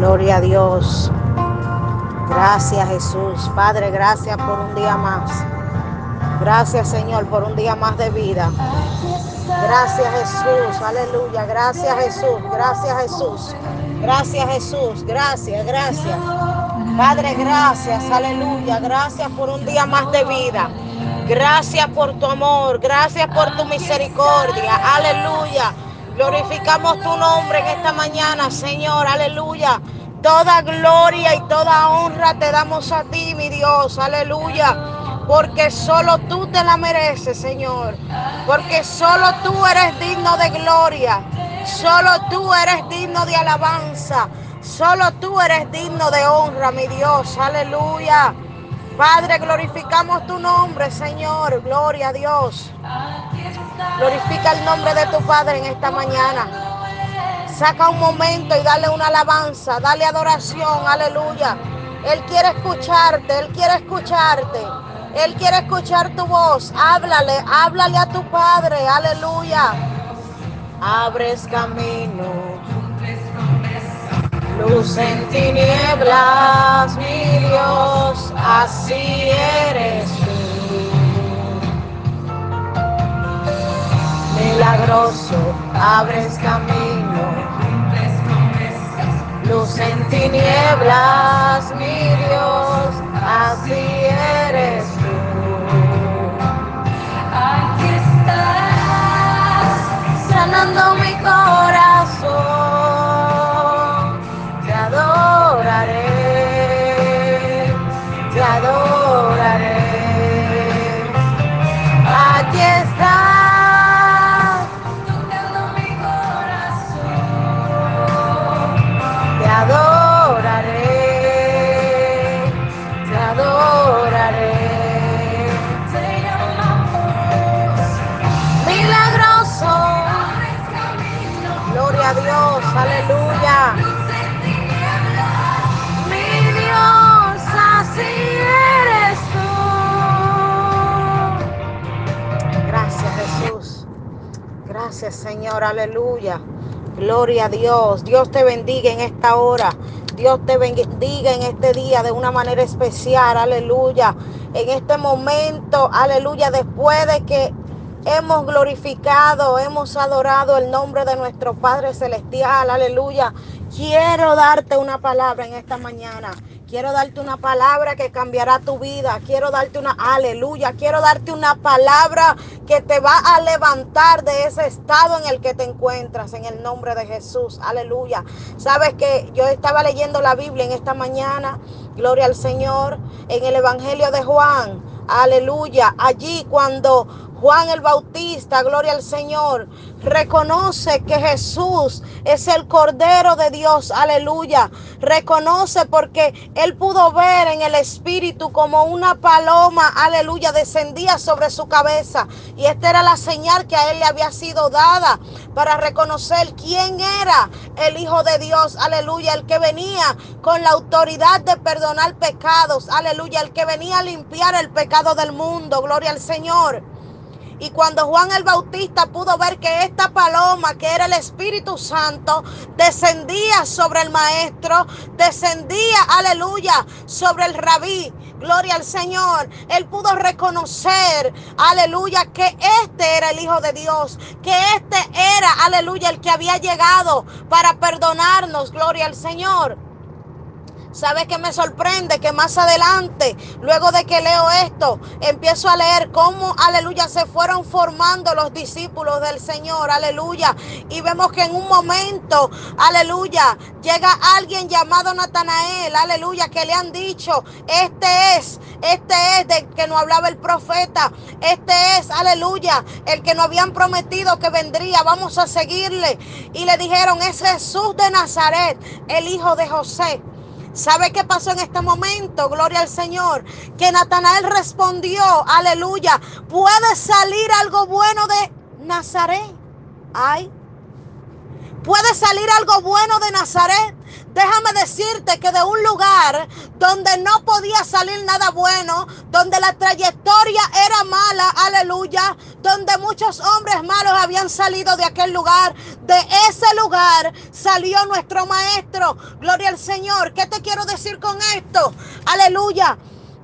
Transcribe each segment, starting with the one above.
Gloria a Dios. Gracias Jesús. Padre, gracias por un día más. Gracias Señor por un día más de vida. Gracias Jesús. Aleluya. Gracias Jesús. Gracias Jesús. Gracias Jesús. Gracias, gracias. Padre, gracias. Aleluya. Gracias por un día más de vida. Gracias por tu amor. Gracias por tu misericordia. Aleluya. Glorificamos tu nombre en esta mañana, Señor. Aleluya. Toda gloria y toda honra te damos a ti, mi Dios. Aleluya. Porque solo tú te la mereces, Señor. Porque solo tú eres digno de gloria. Solo tú eres digno de alabanza. Solo tú eres digno de honra, mi Dios. Aleluya. Padre, glorificamos tu nombre, Señor. Gloria a Dios. Glorifica el nombre de tu Padre en esta mañana. Saca un momento y dale una alabanza, dale adoración, aleluya. Él quiere escucharte, Él quiere escucharte. Él quiere escuchar tu voz. Háblale, háblale a tu Padre, aleluya. Abres camino, luz en tinieblas, mi Dios, así eres milagroso, abres camino. Luz en tinieblas, mi Dios, así eres tú. Aquí estás, sanando a Dios, aleluya. Mi Dios, así eres tú. Gracias Jesús. Gracias Señor, aleluya. Gloria a Dios. Dios te bendiga en esta hora. Dios te bendiga en este día de una manera especial, aleluya. En este momento, aleluya, después de que hemos glorificado, hemos adorado el nombre de nuestro Padre Celestial, aleluya. Quiero darte una palabra en esta mañana. Quiero darte una palabra que cambiará tu vida. Quiero darte una, aleluya. Quiero darte una palabra que te va a levantar de ese estado en el que te encuentras, en el nombre de Jesús. Aleluya. Sabes que yo estaba leyendo la Biblia en esta mañana. Gloria al Señor. En el Evangelio de Juan. Aleluya. Allí cuando Juan el Bautista, gloria al Señor, reconoce que Jesús es el Cordero de Dios, aleluya. Reconoce porque él pudo ver en el Espíritu como una paloma, aleluya, descendía sobre su cabeza. Y esta era la señal que a él le había sido dada para reconocer quién era el Hijo de Dios, aleluya, el que venía con la autoridad de perdonar pecados, aleluya, el que venía a limpiar el pecado del mundo, gloria al Señor. Y cuando Juan el Bautista pudo ver que esta paloma, que era el Espíritu Santo, descendía sobre el maestro, descendía, aleluya, sobre el rabí. Gloria al Señor. Él pudo reconocer, aleluya, que este era el Hijo de Dios, que este era, aleluya, el que había llegado para perdonarnos. Gloria al Señor. ¿Sabes qué me sorprende? Que más adelante, luego de que leo esto, empiezo a leer cómo, aleluya, se fueron formando los discípulos del Señor, aleluya. Y vemos que en un momento, aleluya, llega alguien llamado Natanael, aleluya, que le han dicho, este es, este es del que nos hablaba el profeta, este es, aleluya, el que nos habían prometido que vendría, vamos a seguirle. Y le dijeron, es Jesús de Nazaret, el hijo de José. ¿Sabe qué pasó en este momento? Gloria al Señor. Que Natanael respondió, aleluya, puede salir algo bueno de Nazaret. Ay, puede salir algo bueno de Nazaret. Déjame decirte que de un lugar donde no podía salir nada bueno, donde la trayectoria era mala, aleluya, donde muchos hombres malos habían salido de aquel lugar. De ese lugar salió nuestro maestro. Gloria al Señor. ¿Qué te quiero decir con esto? Aleluya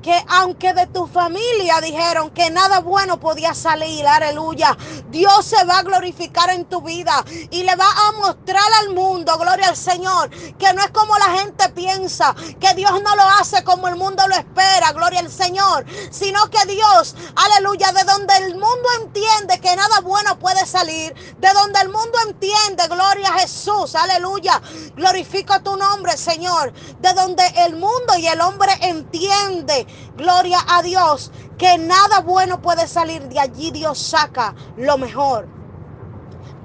que aunque de tu familia dijeron que nada bueno podía salir, aleluya, Dios se va a glorificar en tu vida y le va a mostrar al mundo, gloria al Señor, que no es como la gente piensa, que Dios no lo hace como el mundo lo espera, gloria al Señor, sino que Dios, aleluya, de donde el mundo entiende que nada bueno puede salir, de donde el mundo entiende, gloria a Jesús, aleluya, glorifico tu nombre, Señor, de donde el mundo y el hombre entiende Gloria a Dios, que nada bueno puede salir de allí. Dios saca lo mejor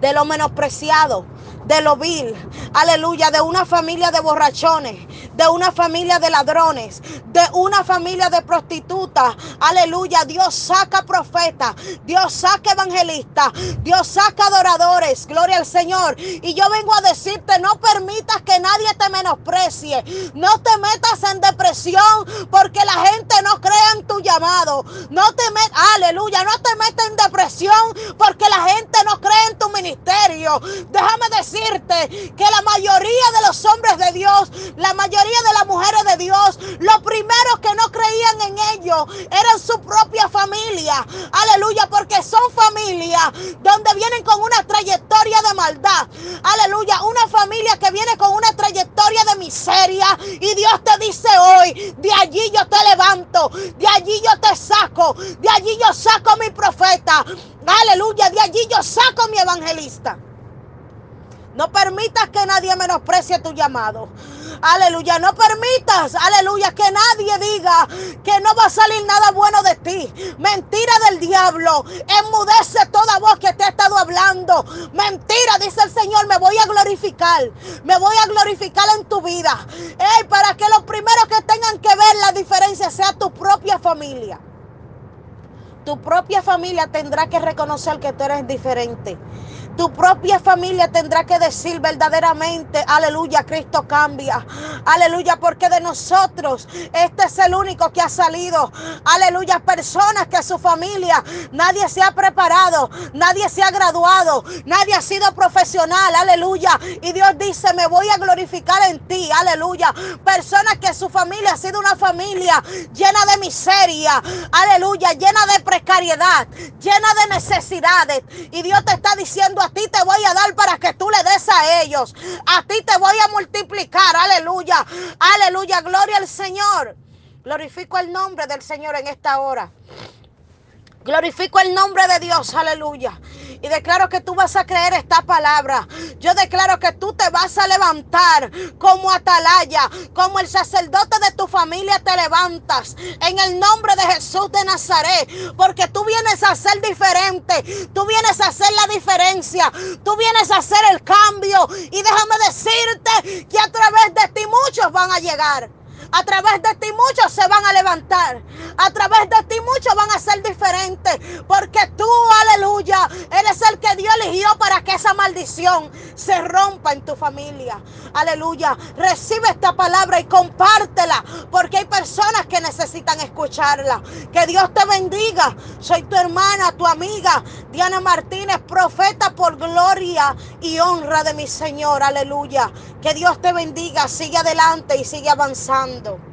de lo menospreciado, de lo vil, aleluya, de una familia de borrachones, de una familia de ladrones, de una familia de prostitutas, aleluya, Dios saca profetas, Dios saca evangelistas, Dios saca adoradores, gloria al Señor. Y yo vengo a decirte, no permitas que nadie te menosprecie, no te metas en depresión porque la gente no crea en tu llamado, no te metas, aleluya, no te metas en depresión porque la gente no ministerio. Déjame decirte que la mayoría de los hombres de Dios, la mayoría de las mujeres de Dios, los primeros que no creían en ellos eran su propia familia. Aleluya, porque son familias donde vienen con una trayectoria de maldad. Aleluya, una familia que viene con una trayectoria miseria. Y Dios te dice hoy, de allí yo te levanto, de allí yo te saco, de allí yo saco mi profeta. Aleluya, de allí yo saco mi evangelista. No permitas que nadie menosprecie tu llamado. Aleluya, no permitas, aleluya, que nadie diga que no va a salir nada bueno de ti. Mentira del diablo. Enmudece toda voz que te ha estado hablando. Mentira, dice el Señor, me voy a glorificar. Me voy a glorificar en tu vida. para que los primeros que tengan que ver la diferencia sea tu propia familia. Tu propia familia tendrá que reconocer que tú eres diferente. Tu propia familia tendrá que decir verdaderamente, aleluya, Cristo cambia. Aleluya, porque de nosotros este es el único que ha salido. Aleluya, personas que su familia nadie se ha preparado, nadie se ha graduado, nadie ha sido profesional. Aleluya. Y Dios dice, me voy a glorificar en ti. Aleluya. Personas que su familia ha sido una familia llena de miseria. Aleluya, llena de precariedad, llena de necesidades. Y Dios te está diciendo a ti te voy a dar para que tú le des a ellos. A ti te voy a multiplicar. Aleluya. Aleluya. Gloria al Señor. Glorifico el nombre del Señor en esta hora. Glorifico el nombre de Dios, aleluya. Y declaro que tú vas a creer esta palabra. Yo declaro que tú te vas a levantar como atalaya, como el sacerdote de tu familia te levantas. En el nombre de Jesús de Nazaret. Porque tú vienes a ser diferente. Tú vienes a hacer la diferencia. Tú vienes a hacer el cambio. Y déjame decirte que a través de ti muchos van a llegar. A través de ti muchos se van a levantar. A través de ti muchos van a ser diferentes. Porque tú, aleluya, eres el que Dios eligió para que esa maldición se rompa en tu familia. Aleluya. Recibe esta palabra y compártela. Porque hay personas que necesitan escucharla. Que Dios te bendiga. Soy tu hermana, tu amiga, Diana Martínez, profeta por gloria y honra de mi Señor. Aleluya. Que Dios te bendiga. Sigue adelante y sigue avanzando. льду